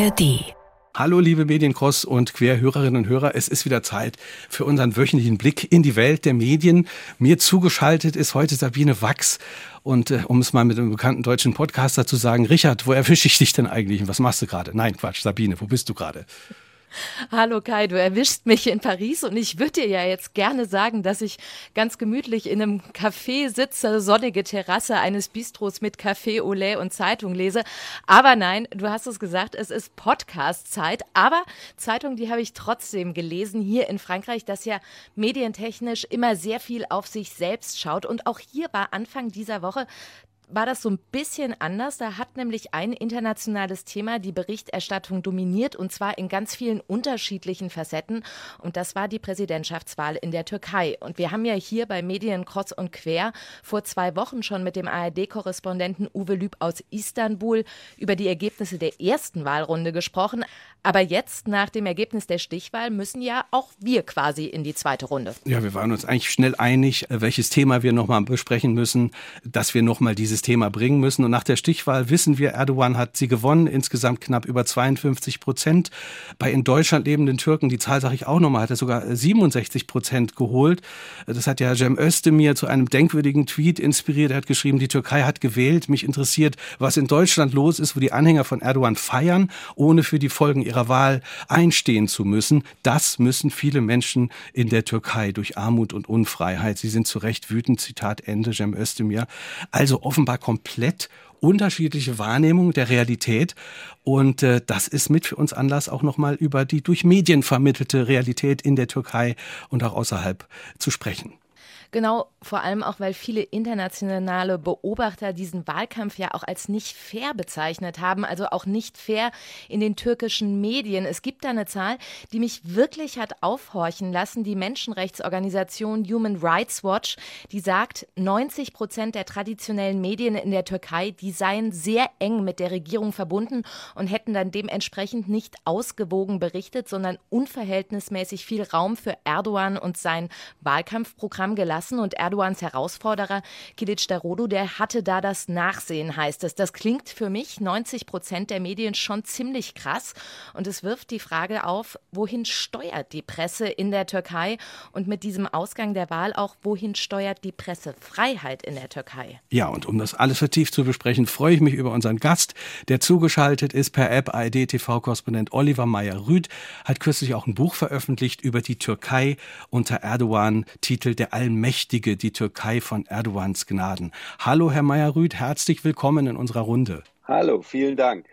ARD. Hallo liebe Mediencross und Querhörerinnen und Hörer, es ist wieder Zeit für unseren wöchentlichen Blick in die Welt der Medien. Mir zugeschaltet ist heute Sabine Wachs und äh, um es mal mit einem bekannten deutschen Podcaster zu sagen, Richard, wo erwische ich dich denn eigentlich und was machst du gerade? Nein, Quatsch, Sabine, wo bist du gerade? Hallo Kai, du erwischst mich in Paris und ich würde dir ja jetzt gerne sagen, dass ich ganz gemütlich in einem Café sitze, sonnige Terrasse eines Bistros mit Café au lait und Zeitung lese. Aber nein, du hast es gesagt, es ist Podcast-Zeit. Aber Zeitung, die habe ich trotzdem gelesen hier in Frankreich, das ja medientechnisch immer sehr viel auf sich selbst schaut. Und auch hier war Anfang dieser Woche war das so ein bisschen anders. Da hat nämlich ein internationales Thema die Berichterstattung dominiert und zwar in ganz vielen unterschiedlichen Facetten. Und das war die Präsidentschaftswahl in der Türkei. Und wir haben ja hier bei Medien Kreuz und Quer vor zwei Wochen schon mit dem ARD-Korrespondenten Uwe Lüb aus Istanbul über die Ergebnisse der ersten Wahlrunde gesprochen. Aber jetzt, nach dem Ergebnis der Stichwahl, müssen ja auch wir quasi in die zweite Runde. Ja, wir waren uns eigentlich schnell einig, welches Thema wir nochmal besprechen müssen, dass wir nochmal dieses dieses Thema bringen müssen. Und nach der Stichwahl wissen wir, Erdogan hat sie gewonnen, insgesamt knapp über 52 Prozent. Bei in Deutschland lebenden Türken, die Zahl sage ich auch nochmal, hat er sogar 67 Prozent geholt. Das hat ja Cem Özdemir zu einem denkwürdigen Tweet inspiriert. Er hat geschrieben, die Türkei hat gewählt. Mich interessiert, was in Deutschland los ist, wo die Anhänger von Erdogan feiern, ohne für die Folgen ihrer Wahl einstehen zu müssen. Das müssen viele Menschen in der Türkei durch Armut und Unfreiheit. Sie sind zu Recht wütend. Zitat Ende, Cem Özdemir. Also offenbar offenbar komplett unterschiedliche Wahrnehmungen der Realität. Und äh, das ist mit für uns Anlass, auch nochmal über die durch Medien vermittelte Realität in der Türkei und auch außerhalb zu sprechen. Genau, vor allem auch, weil viele internationale Beobachter diesen Wahlkampf ja auch als nicht fair bezeichnet haben, also auch nicht fair in den türkischen Medien. Es gibt da eine Zahl, die mich wirklich hat aufhorchen lassen. Die Menschenrechtsorganisation Human Rights Watch, die sagt, 90 Prozent der traditionellen Medien in der Türkei, die seien sehr eng mit der Regierung verbunden und hätten dann dementsprechend nicht ausgewogen berichtet, sondern unverhältnismäßig viel Raum für Erdogan und sein Wahlkampfprogramm gelassen und Erdogans Herausforderer Kilic Darodu, der hatte da das Nachsehen, heißt es. Das klingt für mich 90 Prozent der Medien schon ziemlich krass und es wirft die Frage auf, wohin steuert die Presse in der Türkei und mit diesem Ausgang der Wahl auch, wohin steuert die Pressefreiheit in der Türkei? Ja, und um das alles vertieft zu besprechen, freue ich mich über unseren Gast, der zugeschaltet ist per App ARD-TV-Korrespondent Oliver Meyer-Rüth, hat kürzlich auch ein Buch veröffentlicht über die Türkei unter Erdogan, Titel Der Allmächtige Mächtige die Türkei von Erdogans Gnaden. Hallo, Herr Meyer-Rüth, herzlich willkommen in unserer Runde. Hallo, vielen Dank.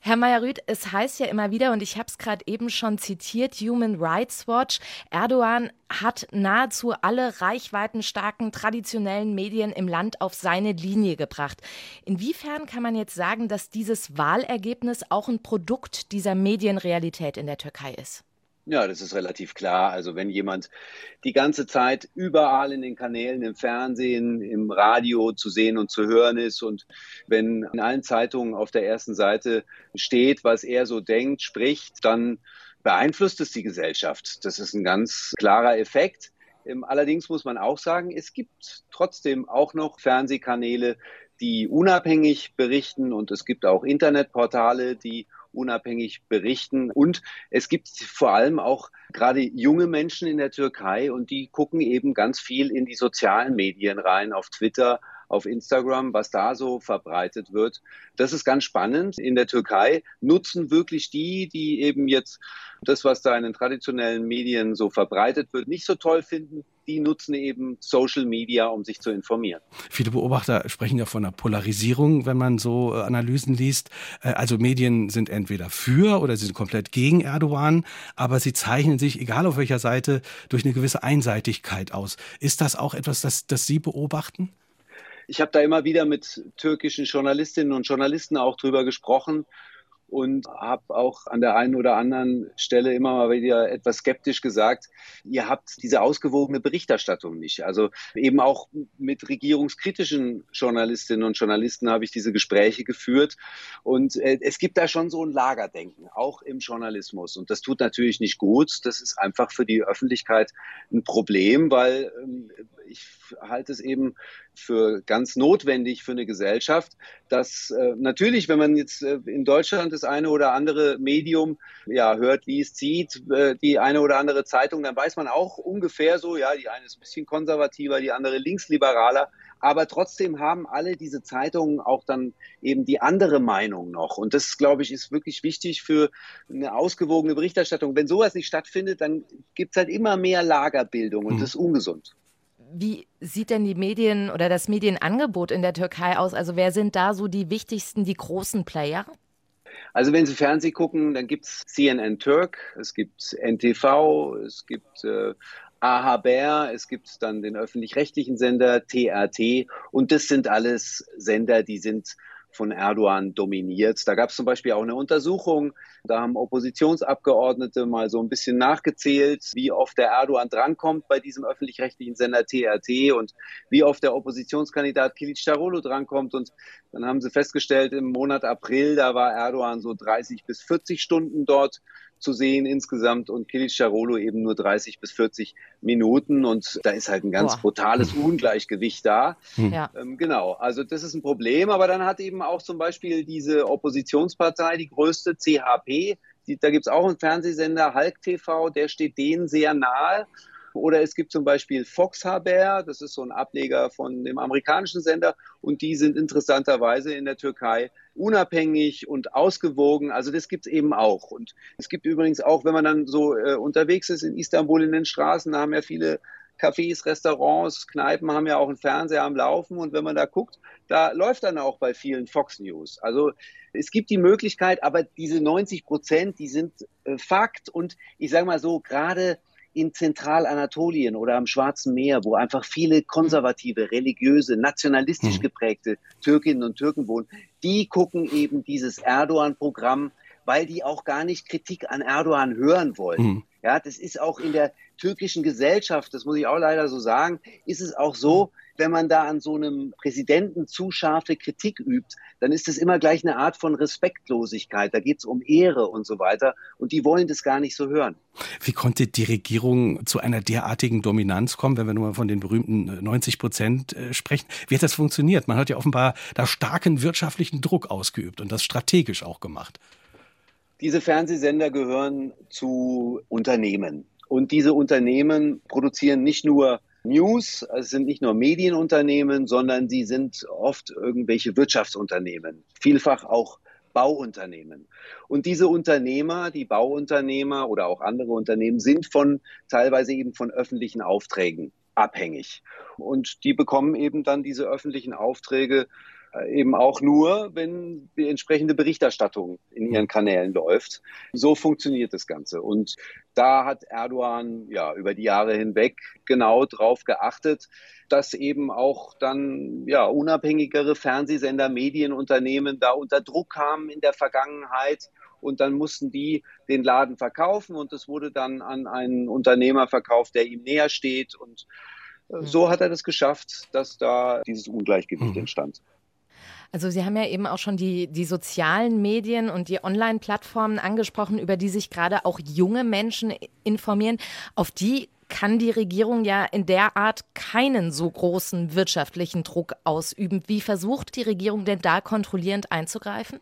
Herr Meyer-Rüth, es heißt ja immer wieder, und ich habe es gerade eben schon zitiert, Human Rights Watch, Erdogan hat nahezu alle reichweitenstarken traditionellen Medien im Land auf seine Linie gebracht. Inwiefern kann man jetzt sagen, dass dieses Wahlergebnis auch ein Produkt dieser Medienrealität in der Türkei ist? Ja, das ist relativ klar. Also wenn jemand die ganze Zeit überall in den Kanälen, im Fernsehen, im Radio zu sehen und zu hören ist und wenn in allen Zeitungen auf der ersten Seite steht, was er so denkt, spricht, dann beeinflusst es die Gesellschaft. Das ist ein ganz klarer Effekt. Ähm, allerdings muss man auch sagen, es gibt trotzdem auch noch Fernsehkanäle, die unabhängig berichten und es gibt auch Internetportale, die unabhängig berichten. Und es gibt vor allem auch gerade junge Menschen in der Türkei und die gucken eben ganz viel in die sozialen Medien rein, auf Twitter, auf Instagram, was da so verbreitet wird. Das ist ganz spannend. In der Türkei nutzen wirklich die, die eben jetzt das, was da in den traditionellen Medien so verbreitet wird, nicht so toll finden, die nutzen eben Social Media, um sich zu informieren. Viele Beobachter sprechen ja von einer Polarisierung, wenn man so äh, Analysen liest. Äh, also Medien sind entweder für oder sie sind komplett gegen Erdogan, aber sie zeichnen sich, egal auf welcher Seite, durch eine gewisse Einseitigkeit aus. Ist das auch etwas, das, das Sie beobachten? Ich habe da immer wieder mit türkischen Journalistinnen und Journalisten auch drüber gesprochen und habe auch an der einen oder anderen Stelle immer mal wieder etwas skeptisch gesagt, ihr habt diese ausgewogene Berichterstattung nicht. Also eben auch mit regierungskritischen Journalistinnen und Journalisten habe ich diese Gespräche geführt und äh, es gibt da schon so ein Lagerdenken, auch im Journalismus und das tut natürlich nicht gut. Das ist einfach für die Öffentlichkeit ein Problem, weil ähm, ich halte es eben für ganz notwendig für eine Gesellschaft, dass äh, natürlich, wenn man jetzt äh, in Deutschland das eine oder andere Medium ja hört, liest, sieht, äh, die eine oder andere Zeitung, dann weiß man auch ungefähr so, ja, die eine ist ein bisschen konservativer, die andere linksliberaler, aber trotzdem haben alle diese Zeitungen auch dann eben die andere Meinung noch. Und das, glaube ich, ist wirklich wichtig für eine ausgewogene Berichterstattung. Wenn sowas nicht stattfindet, dann gibt es halt immer mehr Lagerbildung und mhm. das ist ungesund. Wie sieht denn die Medien oder das Medienangebot in der Türkei aus? Also wer sind da so die wichtigsten, die großen Player? Also wenn Sie Fernsehen gucken, dann gibt es CNN Türk, es gibt NTV, es gibt äh, AHBR, es gibt dann den öffentlich-rechtlichen Sender TRT und das sind alles Sender, die sind von Erdogan dominiert. Da gab es zum Beispiel auch eine Untersuchung, da haben Oppositionsabgeordnete mal so ein bisschen nachgezählt, wie oft der Erdogan drankommt bei diesem öffentlich-rechtlichen Sender TRT und wie oft der Oppositionskandidat Kilic Darolo drankommt. Und dann haben sie festgestellt, im Monat April, da war Erdogan so 30 bis 40 Stunden dort zu sehen insgesamt und Kilicdaroglu eben nur 30 bis 40 Minuten und da ist halt ein ganz Boah. brutales Ungleichgewicht da. Hm. Ja. Ähm, genau, also das ist ein Problem, aber dann hat eben auch zum Beispiel diese Oppositionspartei, die größte CHP, die, da gibt es auch einen Fernsehsender, Hulk TV, der steht denen sehr nahe. Oder es gibt zum Beispiel Fox Haber, das ist so ein Ableger von dem amerikanischen Sender und die sind interessanterweise in der Türkei unabhängig und ausgewogen. Also das gibt es eben auch. Und es gibt übrigens auch, wenn man dann so äh, unterwegs ist in Istanbul in den Straßen, da haben ja viele Cafés, Restaurants, Kneipen haben ja auch einen Fernseher am Laufen und wenn man da guckt, da läuft dann auch bei vielen Fox News. Also es gibt die Möglichkeit, aber diese 90 Prozent, die sind äh, Fakt und ich sage mal so, gerade in Zentralanatolien oder am Schwarzen Meer, wo einfach viele konservative, religiöse, nationalistisch hm. geprägte Türkinnen und Türken wohnen, die gucken eben dieses Erdogan-Programm, weil die auch gar nicht Kritik an Erdogan hören wollen. Mhm. Ja, das ist auch in der türkischen Gesellschaft, das muss ich auch leider so sagen, ist es auch so, wenn man da an so einem Präsidenten zu scharfe Kritik übt, dann ist das immer gleich eine Art von Respektlosigkeit. Da geht es um Ehre und so weiter. Und die wollen das gar nicht so hören. Wie konnte die Regierung zu einer derartigen Dominanz kommen, wenn wir nur mal von den berühmten 90 Prozent äh, sprechen? Wie hat das funktioniert? Man hat ja offenbar da starken wirtschaftlichen Druck ausgeübt und das strategisch auch gemacht. Diese Fernsehsender gehören zu Unternehmen. Und diese Unternehmen produzieren nicht nur News, es sind nicht nur Medienunternehmen, sondern sie sind oft irgendwelche Wirtschaftsunternehmen, vielfach auch Bauunternehmen. Und diese Unternehmer, die Bauunternehmer oder auch andere Unternehmen sind von teilweise eben von öffentlichen Aufträgen abhängig. Und die bekommen eben dann diese öffentlichen Aufträge eben auch nur, wenn die entsprechende Berichterstattung in ihren Kanälen läuft. So funktioniert das Ganze. Und da hat Erdogan ja über die Jahre hinweg genau darauf geachtet, dass eben auch dann ja unabhängigere Fernsehsender, Medienunternehmen da unter Druck kamen in der Vergangenheit und dann mussten die den Laden verkaufen und es wurde dann an einen Unternehmer verkauft, der ihm näher steht und äh, so hat er das geschafft, dass da dieses Ungleichgewicht mhm. entstand. Also Sie haben ja eben auch schon die, die sozialen Medien und die Online-Plattformen angesprochen, über die sich gerade auch junge Menschen informieren. Auf die kann die Regierung ja in der Art keinen so großen wirtschaftlichen Druck ausüben. Wie versucht die Regierung denn da kontrollierend einzugreifen?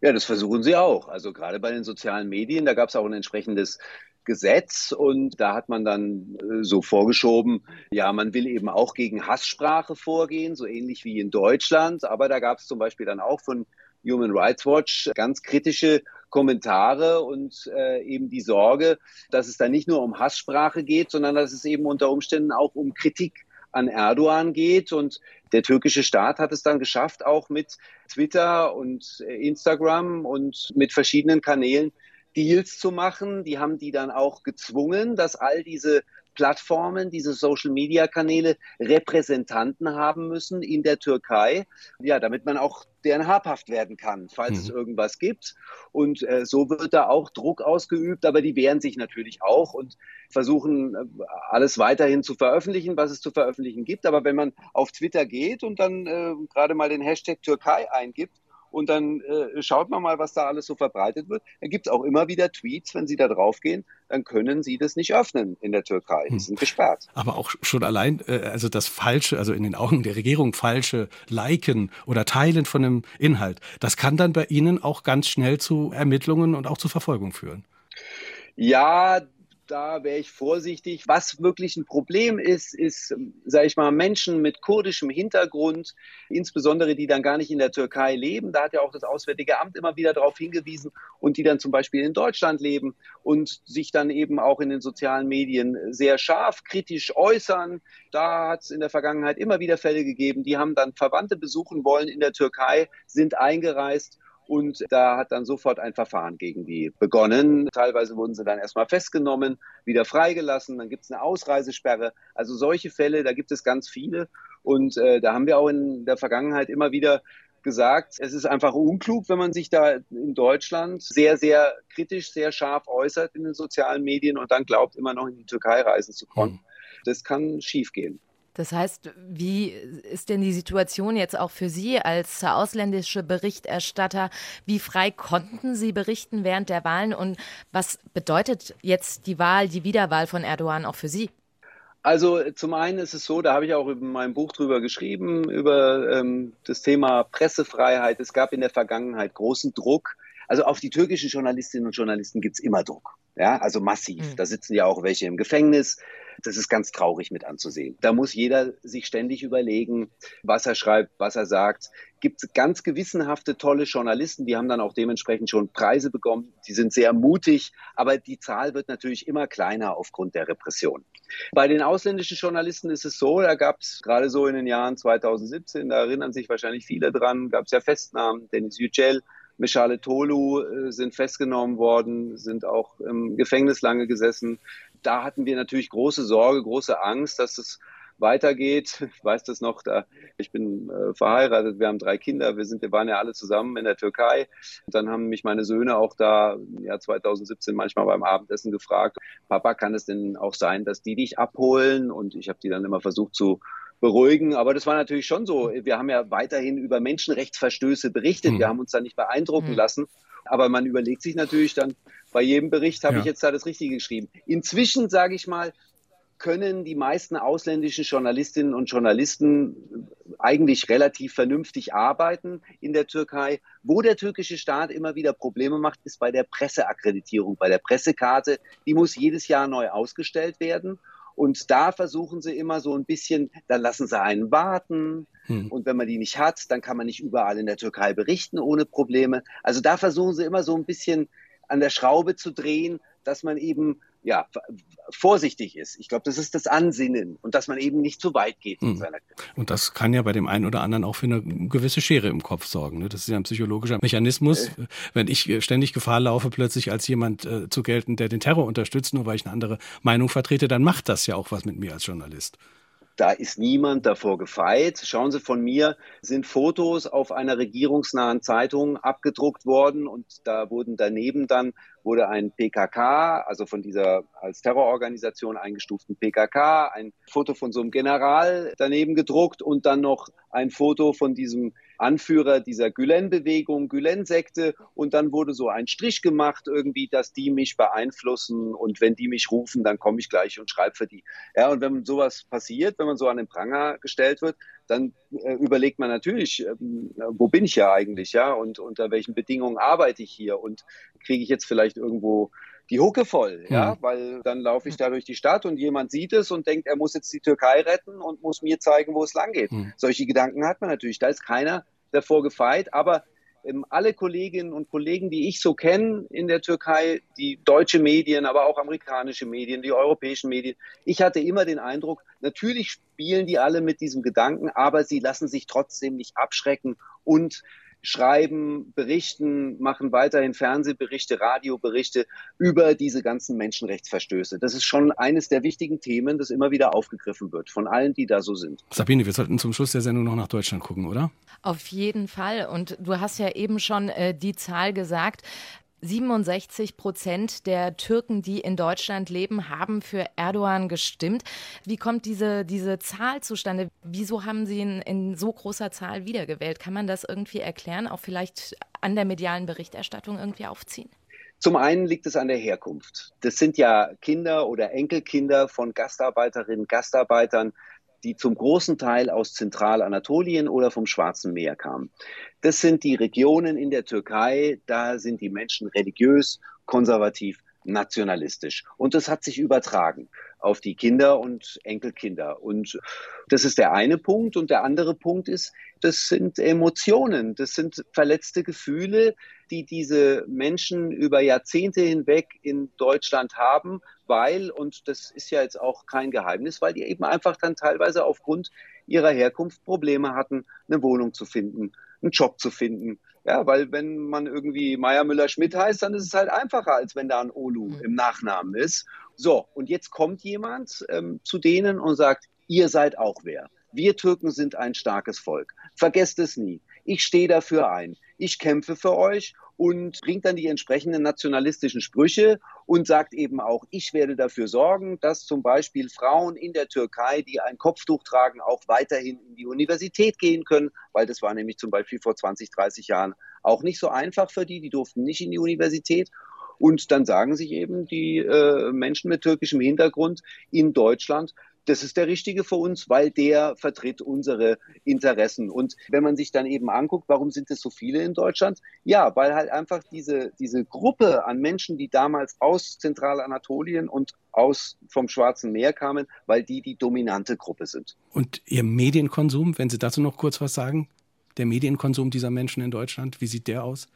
Ja, das versuchen sie auch. Also gerade bei den sozialen Medien, da gab es auch ein entsprechendes Gesetz und da hat man dann äh, so vorgeschoben, ja, man will eben auch gegen Hasssprache vorgehen, so ähnlich wie in Deutschland, aber da gab es zum Beispiel dann auch von Human Rights Watch ganz kritische Kommentare und äh, eben die Sorge, dass es da nicht nur um Hasssprache geht, sondern dass es eben unter Umständen auch um Kritik an Erdogan geht. Und der türkische Staat hat es dann geschafft, auch mit Twitter und äh, Instagram und mit verschiedenen Kanälen Deals zu machen. Die haben die dann auch gezwungen, dass all diese Plattformen, diese Social-Media-Kanäle Repräsentanten haben müssen in der Türkei, ja, damit man auch deren habhaft werden kann, falls mhm. es irgendwas gibt. Und äh, so wird da auch Druck ausgeübt, aber die wehren sich natürlich auch und versuchen äh, alles weiterhin zu veröffentlichen, was es zu veröffentlichen gibt. Aber wenn man auf Twitter geht und dann äh, gerade mal den Hashtag Türkei eingibt und dann äh, schaut man mal, was da alles so verbreitet wird. Da gibt es auch immer wieder Tweets, wenn Sie da draufgehen, dann können Sie das nicht öffnen in der Türkei. Die hm. sind gesperrt. Aber auch schon allein, äh, also das falsche, also in den Augen der Regierung falsche Liken oder Teilen von einem Inhalt, das kann dann bei Ihnen auch ganz schnell zu Ermittlungen und auch zu Verfolgung führen. Ja, da wäre ich vorsichtig. Was wirklich ein Problem ist, ist, sage ich mal, Menschen mit kurdischem Hintergrund, insbesondere die dann gar nicht in der Türkei leben. Da hat ja auch das Auswärtige Amt immer wieder darauf hingewiesen und die dann zum Beispiel in Deutschland leben und sich dann eben auch in den sozialen Medien sehr scharf kritisch äußern. Da hat es in der Vergangenheit immer wieder Fälle gegeben, die haben dann Verwandte besuchen wollen in der Türkei, sind eingereist und da hat dann sofort ein Verfahren gegen die begonnen. Teilweise wurden sie dann erstmal festgenommen, wieder freigelassen, dann gibt es eine Ausreisesperre. Also solche Fälle, da gibt es ganz viele. Und äh, da haben wir auch in der Vergangenheit immer wieder gesagt, es ist einfach unklug, wenn man sich da in Deutschland sehr, sehr kritisch, sehr scharf äußert in den sozialen Medien und dann glaubt, immer noch in die Türkei reisen zu können. Hm. Das kann schiefgehen. Das heißt, wie ist denn die Situation jetzt auch für Sie als ausländische Berichterstatter? Wie frei konnten Sie berichten während der Wahlen und was bedeutet jetzt die Wahl, die Wiederwahl von Erdogan auch für Sie? Also zum einen ist es so, da habe ich auch in meinem Buch drüber geschrieben, über ähm, das Thema Pressefreiheit. Es gab in der Vergangenheit großen Druck. Also auf die türkischen Journalistinnen und Journalisten gibt es immer Druck. Ja, also massiv. Mhm. Da sitzen ja auch welche im Gefängnis. Das ist ganz traurig mit anzusehen. Da muss jeder sich ständig überlegen, was er schreibt, was er sagt. Gibt ganz gewissenhafte, tolle Journalisten, die haben dann auch dementsprechend schon Preise bekommen. Die sind sehr mutig, aber die Zahl wird natürlich immer kleiner aufgrund der Repression. Bei den ausländischen Journalisten ist es so, da gab es gerade so in den Jahren 2017, da erinnern sich wahrscheinlich viele dran, gab es ja Festnahmen, Dennis Yücel, Michale Tolu äh, sind festgenommen worden, sind auch im Gefängnis lange gesessen. Da hatten wir natürlich große Sorge, große Angst, dass es weitergeht. Ich weiß das noch, da ich bin äh, verheiratet, wir haben drei Kinder, wir sind, wir waren ja alle zusammen in der Türkei. dann haben mich meine Söhne auch da im Jahr 2017 manchmal beim Abendessen gefragt, Papa, kann es denn auch sein, dass die dich abholen? Und ich habe die dann immer versucht zu beruhigen. Aber das war natürlich schon so. Wir haben ja weiterhin über Menschenrechtsverstöße berichtet. Mhm. Wir haben uns da nicht beeindrucken mhm. lassen. Aber man überlegt sich natürlich dann, bei jedem Bericht habe ja. ich jetzt da das Richtige geschrieben. Inzwischen, sage ich mal, können die meisten ausländischen Journalistinnen und Journalisten eigentlich relativ vernünftig arbeiten in der Türkei. Wo der türkische Staat immer wieder Probleme macht, ist bei der Presseakkreditierung, bei der Pressekarte. Die muss jedes Jahr neu ausgestellt werden. Und da versuchen sie immer so ein bisschen, dann lassen sie einen warten. Hm. Und wenn man die nicht hat, dann kann man nicht überall in der Türkei berichten ohne Probleme. Also da versuchen sie immer so ein bisschen an der Schraube zu drehen, dass man eben ja, vorsichtig ist. Ich glaube, das ist das Ansinnen und dass man eben nicht zu weit geht in hm. seiner Kritik. Und das kann ja bei dem einen oder anderen auch für eine gewisse Schere im Kopf sorgen. Ne? Das ist ja ein psychologischer Mechanismus. Äh. Wenn ich äh, ständig Gefahr laufe, plötzlich als jemand äh, zu gelten, der den Terror unterstützt, nur weil ich eine andere Meinung vertrete, dann macht das ja auch was mit mir als Journalist. Da ist niemand davor gefeit. Schauen Sie, von mir sind Fotos auf einer regierungsnahen Zeitung abgedruckt worden und da wurden daneben dann wurde ein PKK, also von dieser als Terrororganisation eingestuften PKK, ein Foto von so einem General daneben gedruckt und dann noch ein Foto von diesem Anführer dieser Gülen-Bewegung, Gülen-Sekte. Und dann wurde so ein Strich gemacht, irgendwie, dass die mich beeinflussen. Und wenn die mich rufen, dann komme ich gleich und schreibe für die. Ja, und wenn sowas passiert, wenn man so an den Pranger gestellt wird, dann äh, überlegt man natürlich, äh, wo bin ich ja eigentlich, ja, und unter welchen Bedingungen arbeite ich hier und kriege ich jetzt vielleicht irgendwo die Hucke voll, ja, mhm. weil dann laufe ich da durch die Stadt und jemand sieht es und denkt, er muss jetzt die Türkei retten und muss mir zeigen, wo es lang geht. Mhm. Solche Gedanken hat man natürlich. Da ist keiner davor gefeit, aber ähm, alle Kolleginnen und Kollegen, die ich so kenne in der Türkei, die deutsche Medien, aber auch amerikanische Medien, die europäischen Medien, ich hatte immer den Eindruck, natürlich spielen die alle mit diesem Gedanken, aber sie lassen sich trotzdem nicht abschrecken und schreiben, berichten, machen weiterhin Fernsehberichte, Radioberichte über diese ganzen Menschenrechtsverstöße. Das ist schon eines der wichtigen Themen, das immer wieder aufgegriffen wird von allen, die da so sind. Sabine, wir sollten zum Schluss der Sendung noch nach Deutschland gucken, oder? Auf jeden Fall. Und du hast ja eben schon äh, die Zahl gesagt. 67 Prozent der Türken, die in Deutschland leben, haben für Erdogan gestimmt. Wie kommt diese, diese Zahl zustande? Wieso haben Sie ihn in so großer Zahl wiedergewählt? Kann man das irgendwie erklären, auch vielleicht an der medialen Berichterstattung irgendwie aufziehen? Zum einen liegt es an der Herkunft. Das sind ja Kinder oder Enkelkinder von Gastarbeiterinnen, Gastarbeitern, die zum großen Teil aus Zentralanatolien oder vom Schwarzen Meer kamen. Das sind die Regionen in der Türkei, da sind die Menschen religiös, konservativ, nationalistisch. Und das hat sich übertragen auf die Kinder und Enkelkinder. Und das ist der eine Punkt. Und der andere Punkt ist, das sind Emotionen, das sind verletzte Gefühle, die diese Menschen über Jahrzehnte hinweg in Deutschland haben, weil, und das ist ja jetzt auch kein Geheimnis, weil die eben einfach dann teilweise aufgrund ihrer Herkunft Probleme hatten, eine Wohnung zu finden, einen Job zu finden. Ja, weil wenn man irgendwie Meier Müller Schmidt heißt, dann ist es halt einfacher, als wenn da ein Olu mhm. im Nachnamen ist. So, und jetzt kommt jemand ähm, zu denen und sagt, ihr seid auch wer. Wir Türken sind ein starkes Volk. Vergesst es nie. Ich stehe dafür ein. Ich kämpfe für euch und bringt dann die entsprechenden nationalistischen Sprüche und sagt eben auch, ich werde dafür sorgen, dass zum Beispiel Frauen in der Türkei, die ein Kopftuch tragen, auch weiterhin in die Universität gehen können, weil das war nämlich zum Beispiel vor 20, 30 Jahren auch nicht so einfach für die, die durften nicht in die Universität. Und dann sagen sich eben die äh, Menschen mit türkischem Hintergrund in Deutschland, das ist der Richtige für uns, weil der vertritt unsere Interessen. Und wenn man sich dann eben anguckt, warum sind es so viele in Deutschland? Ja, weil halt einfach diese, diese Gruppe an Menschen, die damals aus Zentralanatolien und aus vom Schwarzen Meer kamen, weil die die dominante Gruppe sind. Und Ihr Medienkonsum, wenn Sie dazu noch kurz was sagen? Der Medienkonsum dieser Menschen in Deutschland, wie sieht der aus?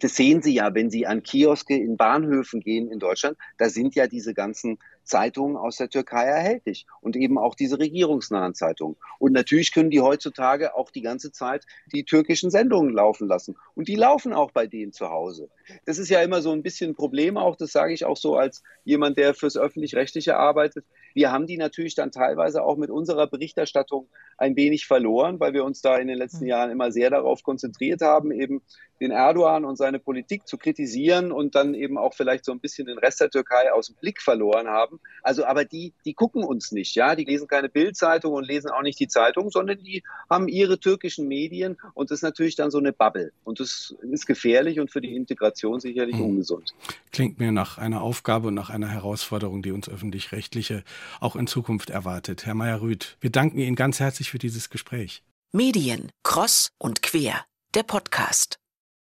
Das sehen Sie ja, wenn Sie an Kioske in Bahnhöfen gehen in Deutschland. Da sind ja diese ganzen Zeitungen aus der Türkei erhältlich und eben auch diese regierungsnahen Zeitungen. Und natürlich können die heutzutage auch die ganze Zeit die türkischen Sendungen laufen lassen. Und die laufen auch bei denen zu Hause. Das ist ja immer so ein bisschen ein Problem auch, das sage ich auch so als jemand, der fürs öffentlich-rechtliche arbeitet. Wir haben die natürlich dann teilweise auch mit unserer Berichterstattung ein wenig verloren, weil wir uns da in den letzten hm. Jahren immer sehr darauf konzentriert haben, eben den Erdogan und seine Politik zu kritisieren und dann eben auch vielleicht so ein bisschen den Rest der Türkei aus dem Blick verloren haben. Also, aber die, die gucken uns nicht, ja, die lesen keine Bildzeitung und lesen auch nicht die Zeitung, sondern die haben ihre türkischen Medien und das ist natürlich dann so eine Bubble und das ist gefährlich und für die Integration sicherlich hm. ungesund. Klingt mir nach einer Aufgabe und nach einer Herausforderung, die uns öffentlich-rechtliche auch in Zukunft erwartet. Herr Meyer-Rüth, wir danken Ihnen ganz herzlich für dieses Gespräch. Medien, Cross und Quer, der Podcast.